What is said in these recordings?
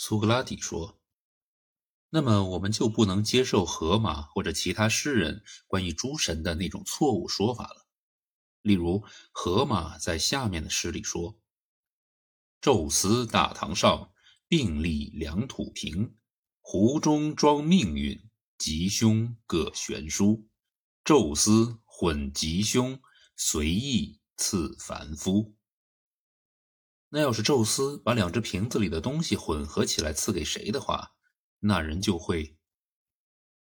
苏格拉底说：“那么我们就不能接受荷马或者其他诗人关于诸神的那种错误说法了。例如，荷马在下面的诗里说：‘宙斯大堂上，并立两土平，壶中装命运，吉凶各悬殊。宙斯混吉凶，随意赐凡夫。’”那要是宙斯把两只瓶子里的东西混合起来赐给谁的话，那人就会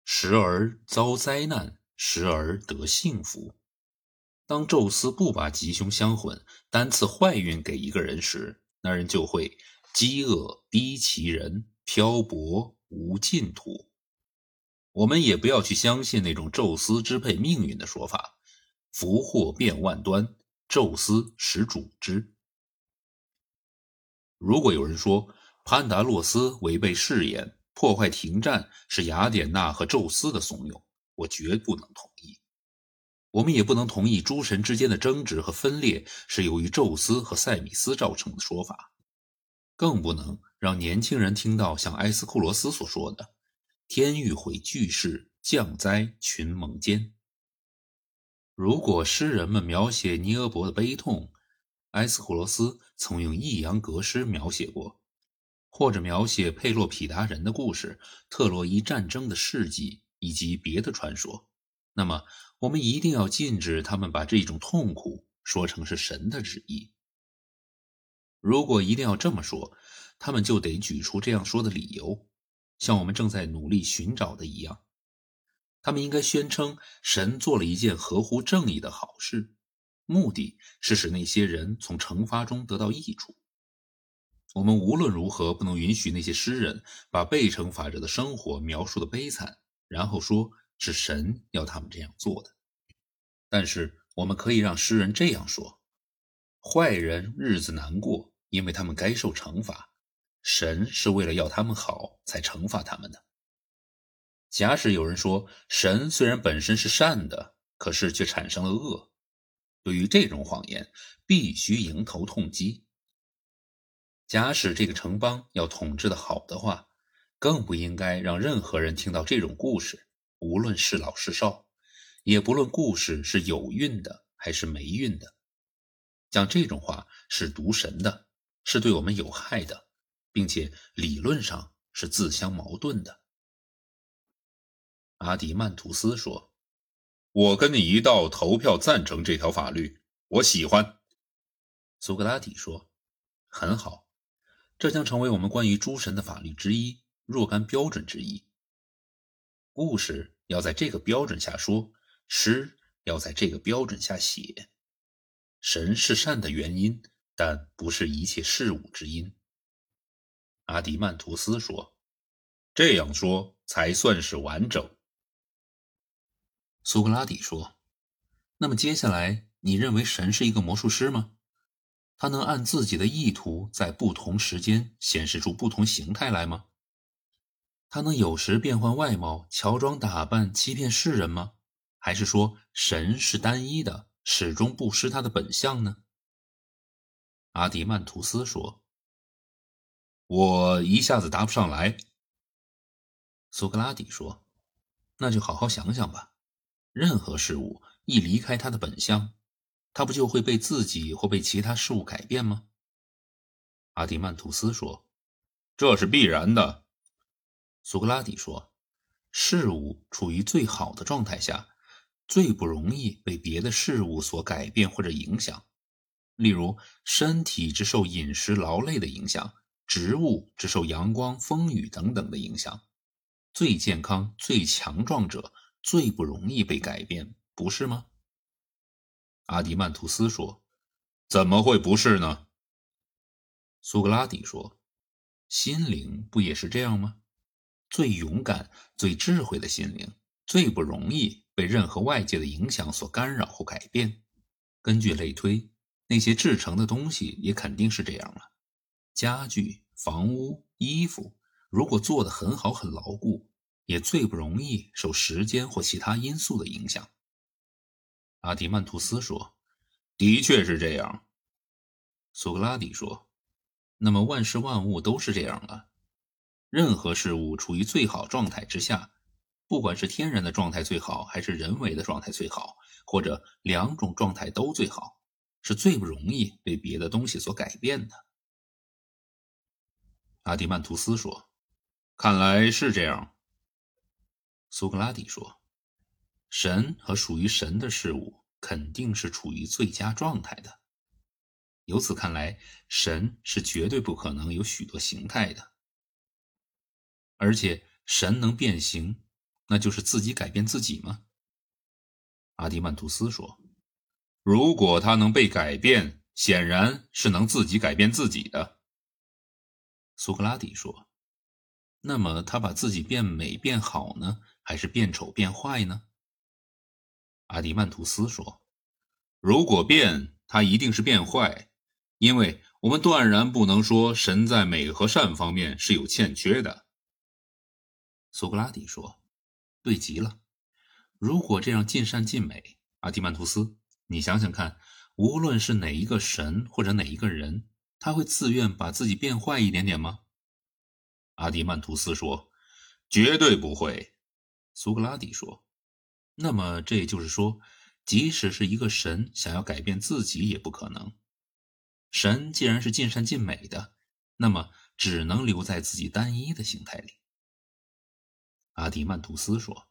时而遭灾难，时而得幸福。当宙斯不把吉凶相混，单赐坏运给一个人时，那人就会饥饿逼其人，漂泊无尽土。我们也不要去相信那种宙斯支配命运的说法，福祸变万端，宙斯使主之。如果有人说潘达洛斯违背誓言，破坏停战是雅典娜和宙斯的怂恿，我绝不能同意。我们也不能同意诸神之间的争执和分裂是由于宙斯和塞米斯造成的说法，更不能让年轻人听到像埃斯库罗斯所说的“天欲毁巨世，降灾群蒙间”。如果诗人们描写尼俄伯的悲痛，埃斯库罗斯曾用抑扬格诗描写过，或者描写佩洛匹达人的故事、特洛伊战争的事迹以及别的传说，那么我们一定要禁止他们把这种痛苦说成是神的旨意。如果一定要这么说，他们就得举出这样说的理由，像我们正在努力寻找的一样。他们应该宣称神做了一件合乎正义的好事。目的是使那些人从惩罚中得到益处。我们无论如何不能允许那些诗人把被惩罚者的生活描述的悲惨，然后说是神要他们这样做的。但是我们可以让诗人这样说：坏人日子难过，因为他们该受惩罚。神是为了要他们好才惩罚他们的。假使有人说神虽然本身是善的，可是却产生了恶。对于这种谎言，必须迎头痛击。假使这个城邦要统治的好的话，更不应该让任何人听到这种故事，无论是老是少，也不论故事是有韵的还是没韵的。讲这种话是毒神的，是对我们有害的，并且理论上是自相矛盾的。阿迪曼图斯说。我跟你一道投票赞成这条法律，我喜欢。苏格拉底说：“很好，这将成为我们关于诸神的法律之一，若干标准之一。故事要在这个标准下说，诗要在这个标准下写。神是善的原因，但不是一切事物之因。”阿迪曼图斯说：“这样说才算是完整。”苏格拉底说：“那么接下来，你认为神是一个魔术师吗？他能按自己的意图在不同时间显示出不同形态来吗？他能有时变换外貌、乔装打扮、欺骗世人吗？还是说神是单一的，始终不失他的本相呢？”阿迪曼图斯说：“我一下子答不上来。”苏格拉底说：“那就好好想想吧。”任何事物一离开它的本相，它不就会被自己或被其他事物改变吗？阿迪曼图斯说：“这是必然的。”苏格拉底说：“事物处于最好的状态下，最不容易被别的事物所改变或者影响。例如，身体只受饮食劳累的影响，植物只受阳光、风雨等等的影响。最健康、最强壮者。”最不容易被改变，不是吗？阿迪曼图斯说：“怎么会不是呢？”苏格拉底说：“心灵不也是这样吗？最勇敢、最智慧的心灵，最不容易被任何外界的影响所干扰或改变。根据类推，那些制成的东西也肯定是这样了。家具、房屋、衣服，如果做得很好、很牢固。”也最不容易受时间或其他因素的影响。阿迪曼图斯说：“的确是这样。”苏格拉底说：“那么万事万物都是这样了。任何事物处于最好状态之下，不管是天然的状态最好，还是人为的状态最好，或者两种状态都最好，是最不容易被别的东西所改变的。阿迪曼图斯说：“看来是这样。”苏格拉底说：“神和属于神的事物肯定是处于最佳状态的。由此看来，神是绝对不可能有许多形态的。而且，神能变形，那就是自己改变自己吗？”阿迪曼图斯说：“如果他能被改变，显然是能自己改变自己的。”苏格拉底说：“那么他把自己变美变好呢，还是变丑变坏呢？”阿迪曼图斯说：“如果变，他一定是变坏，因为我们断然不能说神在美和善方面是有欠缺的。”苏格拉底说：“对极了。如果这样尽善尽美，阿迪曼图斯，你想想看，无论是哪一个神或者哪一个人。”他会自愿把自己变坏一点点吗？阿迪曼图斯说：“绝对不会。”苏格拉底说：“那么这也就是说，即使是一个神想要改变自己也不可能。神既然是尽善尽美的，那么只能留在自己单一的形态里。”阿迪曼图斯说：“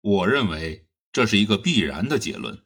我认为这是一个必然的结论。”